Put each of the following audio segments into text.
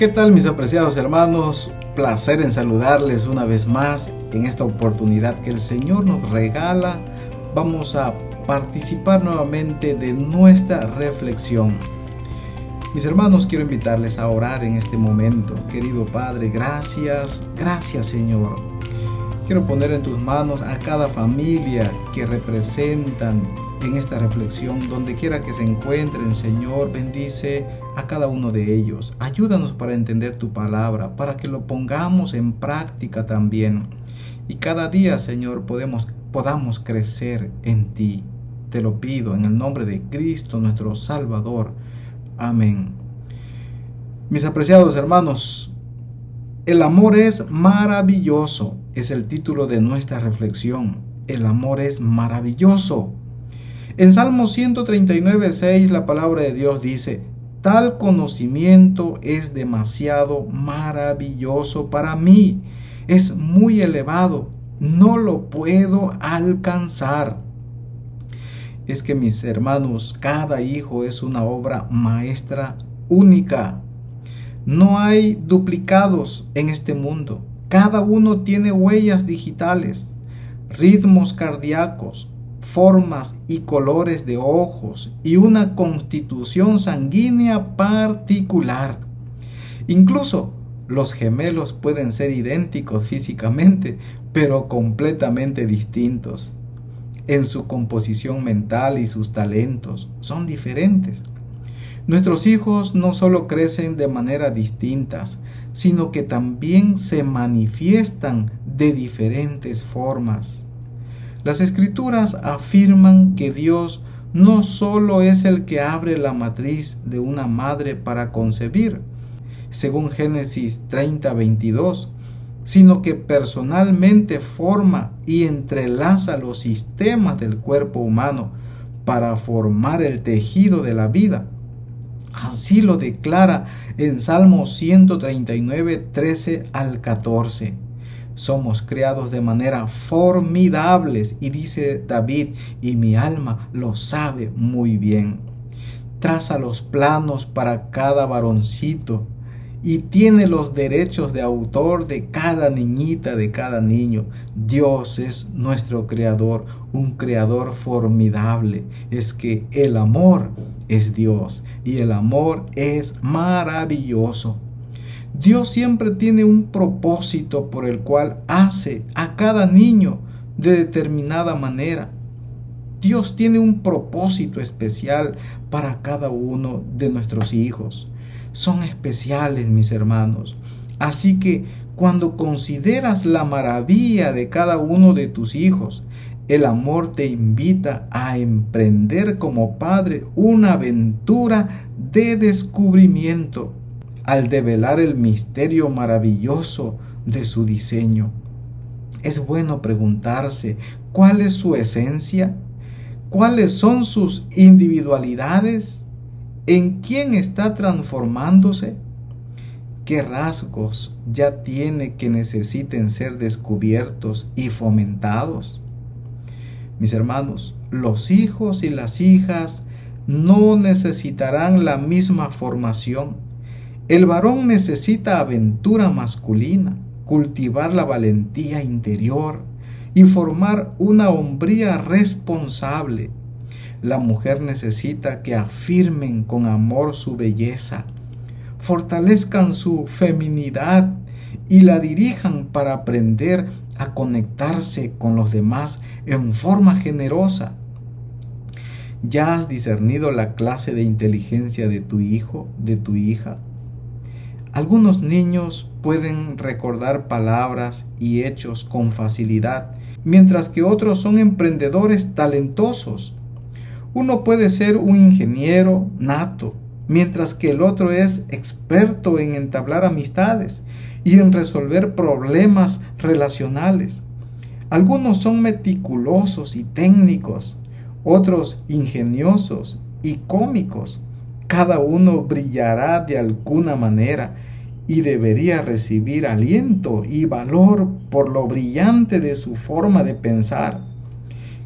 ¿Qué tal mis apreciados hermanos? Placer en saludarles una vez más en esta oportunidad que el Señor nos regala. Vamos a participar nuevamente de nuestra reflexión. Mis hermanos, quiero invitarles a orar en este momento. Querido Padre, gracias, gracias Señor. Quiero poner en tus manos a cada familia que representan en esta reflexión, donde quiera que se encuentren, Señor, bendice a cada uno de ellos. Ayúdanos para entender tu palabra, para que lo pongamos en práctica también. Y cada día, Señor, podemos, podamos crecer en ti. Te lo pido en el nombre de Cristo, nuestro Salvador. Amén. Mis apreciados hermanos, el amor es maravilloso, es el título de nuestra reflexión. El amor es maravilloso. En Salmo 139, 6 la palabra de Dios dice, tal conocimiento es demasiado maravilloso para mí, es muy elevado, no lo puedo alcanzar. Es que mis hermanos, cada hijo es una obra maestra única. No hay duplicados en este mundo. Cada uno tiene huellas digitales, ritmos cardíacos, formas y colores de ojos y una constitución sanguínea particular. Incluso los gemelos pueden ser idénticos físicamente, pero completamente distintos. En su composición mental y sus talentos son diferentes. Nuestros hijos no solo crecen de manera distintas, sino que también se manifiestan de diferentes formas. Las escrituras afirman que Dios no solo es el que abre la matriz de una madre para concebir, según Génesis 30, 22, sino que personalmente forma y entrelaza los sistemas del cuerpo humano para formar el tejido de la vida. Así lo declara en Salmo 139, 13 al 14 somos creados de manera formidables y dice David, y mi alma lo sabe muy bien. Traza los planos para cada varoncito y tiene los derechos de autor de cada niñita, de cada niño. Dios es nuestro creador, un creador formidable. Es que el amor es Dios y el amor es maravilloso. Dios siempre tiene un propósito por el cual hace a cada niño de determinada manera. Dios tiene un propósito especial para cada uno de nuestros hijos. Son especiales, mis hermanos. Así que cuando consideras la maravilla de cada uno de tus hijos, el amor te invita a emprender como padre una aventura de descubrimiento al develar el misterio maravilloso de su diseño. Es bueno preguntarse cuál es su esencia, cuáles son sus individualidades, en quién está transformándose, qué rasgos ya tiene que necesiten ser descubiertos y fomentados. Mis hermanos, los hijos y las hijas no necesitarán la misma formación el varón necesita aventura masculina, cultivar la valentía interior y formar una hombría responsable. La mujer necesita que afirmen con amor su belleza, fortalezcan su feminidad y la dirijan para aprender a conectarse con los demás en forma generosa. ¿Ya has discernido la clase de inteligencia de tu hijo, de tu hija? Algunos niños pueden recordar palabras y hechos con facilidad, mientras que otros son emprendedores talentosos. Uno puede ser un ingeniero nato, mientras que el otro es experto en entablar amistades y en resolver problemas relacionales. Algunos son meticulosos y técnicos, otros ingeniosos y cómicos cada uno brillará de alguna manera y debería recibir aliento y valor por lo brillante de su forma de pensar.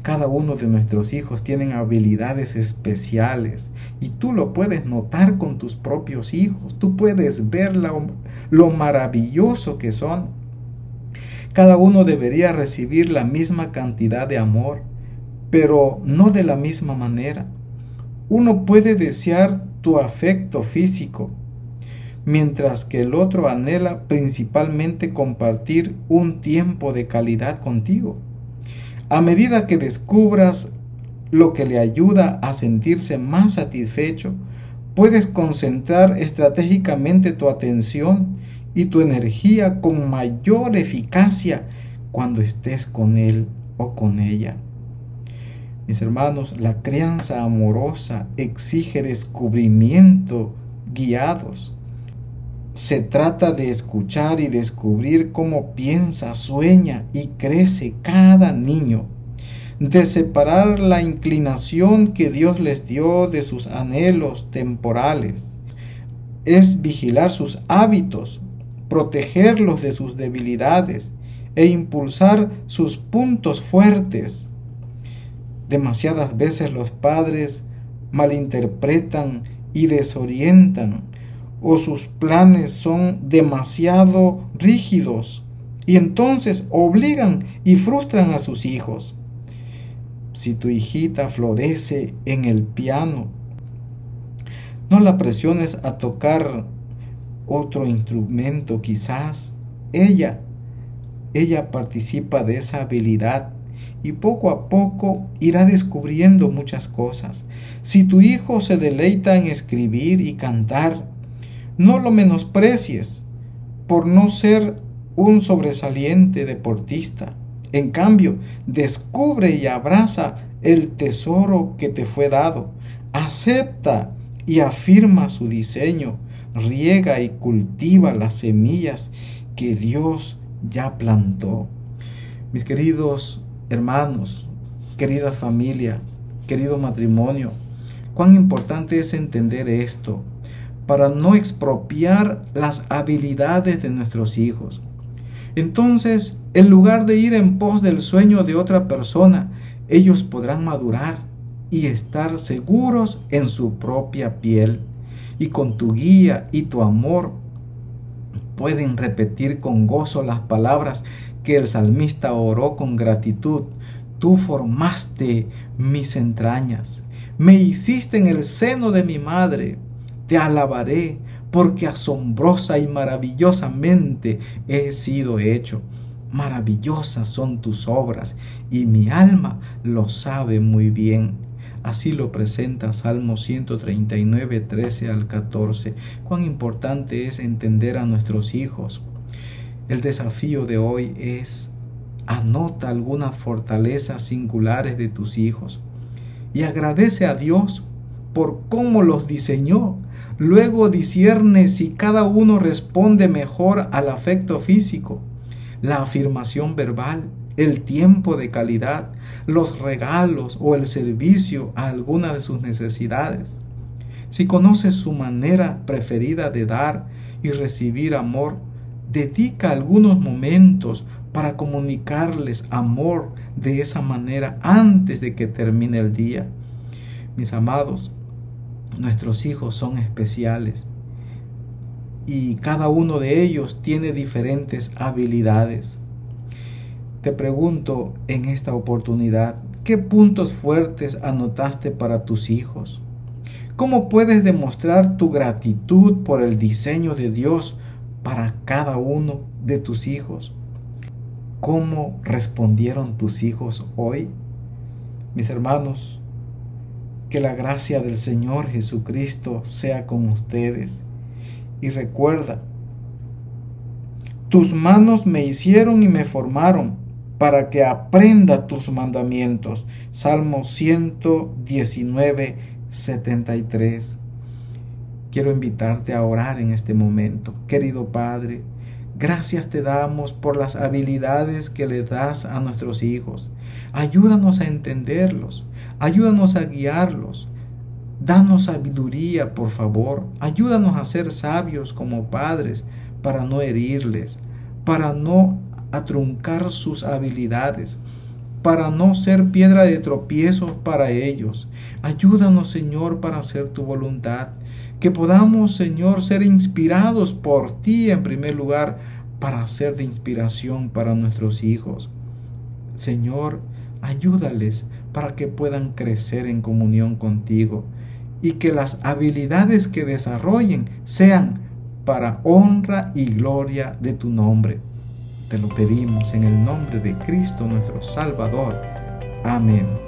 Cada uno de nuestros hijos tienen habilidades especiales y tú lo puedes notar con tus propios hijos. Tú puedes ver lo, lo maravilloso que son. Cada uno debería recibir la misma cantidad de amor, pero no de la misma manera. Uno puede desear tu afecto físico, mientras que el otro anhela principalmente compartir un tiempo de calidad contigo. A medida que descubras lo que le ayuda a sentirse más satisfecho, puedes concentrar estratégicamente tu atención y tu energía con mayor eficacia cuando estés con él o con ella. Mis hermanos, la crianza amorosa exige descubrimiento guiados. Se trata de escuchar y descubrir cómo piensa, sueña y crece cada niño, de separar la inclinación que Dios les dio de sus anhelos temporales. Es vigilar sus hábitos, protegerlos de sus debilidades e impulsar sus puntos fuertes. Demasiadas veces los padres malinterpretan y desorientan o sus planes son demasiado rígidos y entonces obligan y frustran a sus hijos. Si tu hijita florece en el piano, no la presiones a tocar otro instrumento quizás. Ella, ella participa de esa habilidad y poco a poco irá descubriendo muchas cosas. Si tu hijo se deleita en escribir y cantar, no lo menosprecies por no ser un sobresaliente deportista. En cambio, descubre y abraza el tesoro que te fue dado. Acepta y afirma su diseño. Riega y cultiva las semillas que Dios ya plantó. Mis queridos hermanos, querida familia, querido matrimonio, cuán importante es entender esto para no expropiar las habilidades de nuestros hijos. Entonces, en lugar de ir en pos del sueño de otra persona, ellos podrán madurar y estar seguros en su propia piel. Y con tu guía y tu amor pueden repetir con gozo las palabras que el salmista oró con gratitud. Tú formaste mis entrañas, me hiciste en el seno de mi madre te alabaré porque asombrosa y maravillosamente he sido hecho. Maravillosas son tus obras y mi alma lo sabe muy bien. Así lo presenta Salmo 139, 13 al 14. Cuán importante es entender a nuestros hijos. El desafío de hoy es anota algunas fortalezas singulares de tus hijos y agradece a Dios por cómo los diseñó Luego discierne si cada uno responde mejor al afecto físico, la afirmación verbal, el tiempo de calidad, los regalos o el servicio a alguna de sus necesidades. Si conoces su manera preferida de dar y recibir amor, dedica algunos momentos para comunicarles amor de esa manera antes de que termine el día. Mis amados, Nuestros hijos son especiales y cada uno de ellos tiene diferentes habilidades. Te pregunto en esta oportunidad, ¿qué puntos fuertes anotaste para tus hijos? ¿Cómo puedes demostrar tu gratitud por el diseño de Dios para cada uno de tus hijos? ¿Cómo respondieron tus hijos hoy? Mis hermanos, que la gracia del Señor Jesucristo sea con ustedes. Y recuerda, tus manos me hicieron y me formaron para que aprenda tus mandamientos. Salmo 119, 73. Quiero invitarte a orar en este momento. Querido Padre, Gracias te damos por las habilidades que le das a nuestros hijos. Ayúdanos a entenderlos. Ayúdanos a guiarlos. Danos sabiduría, por favor. Ayúdanos a ser sabios como padres para no herirles, para no atruncar sus habilidades, para no ser piedra de tropiezo para ellos. Ayúdanos, Señor, para hacer tu voluntad. Que podamos, Señor, ser inspirados por ti en primer lugar para ser de inspiración para nuestros hijos. Señor, ayúdales para que puedan crecer en comunión contigo y que las habilidades que desarrollen sean para honra y gloria de tu nombre. Te lo pedimos en el nombre de Cristo nuestro Salvador. Amén.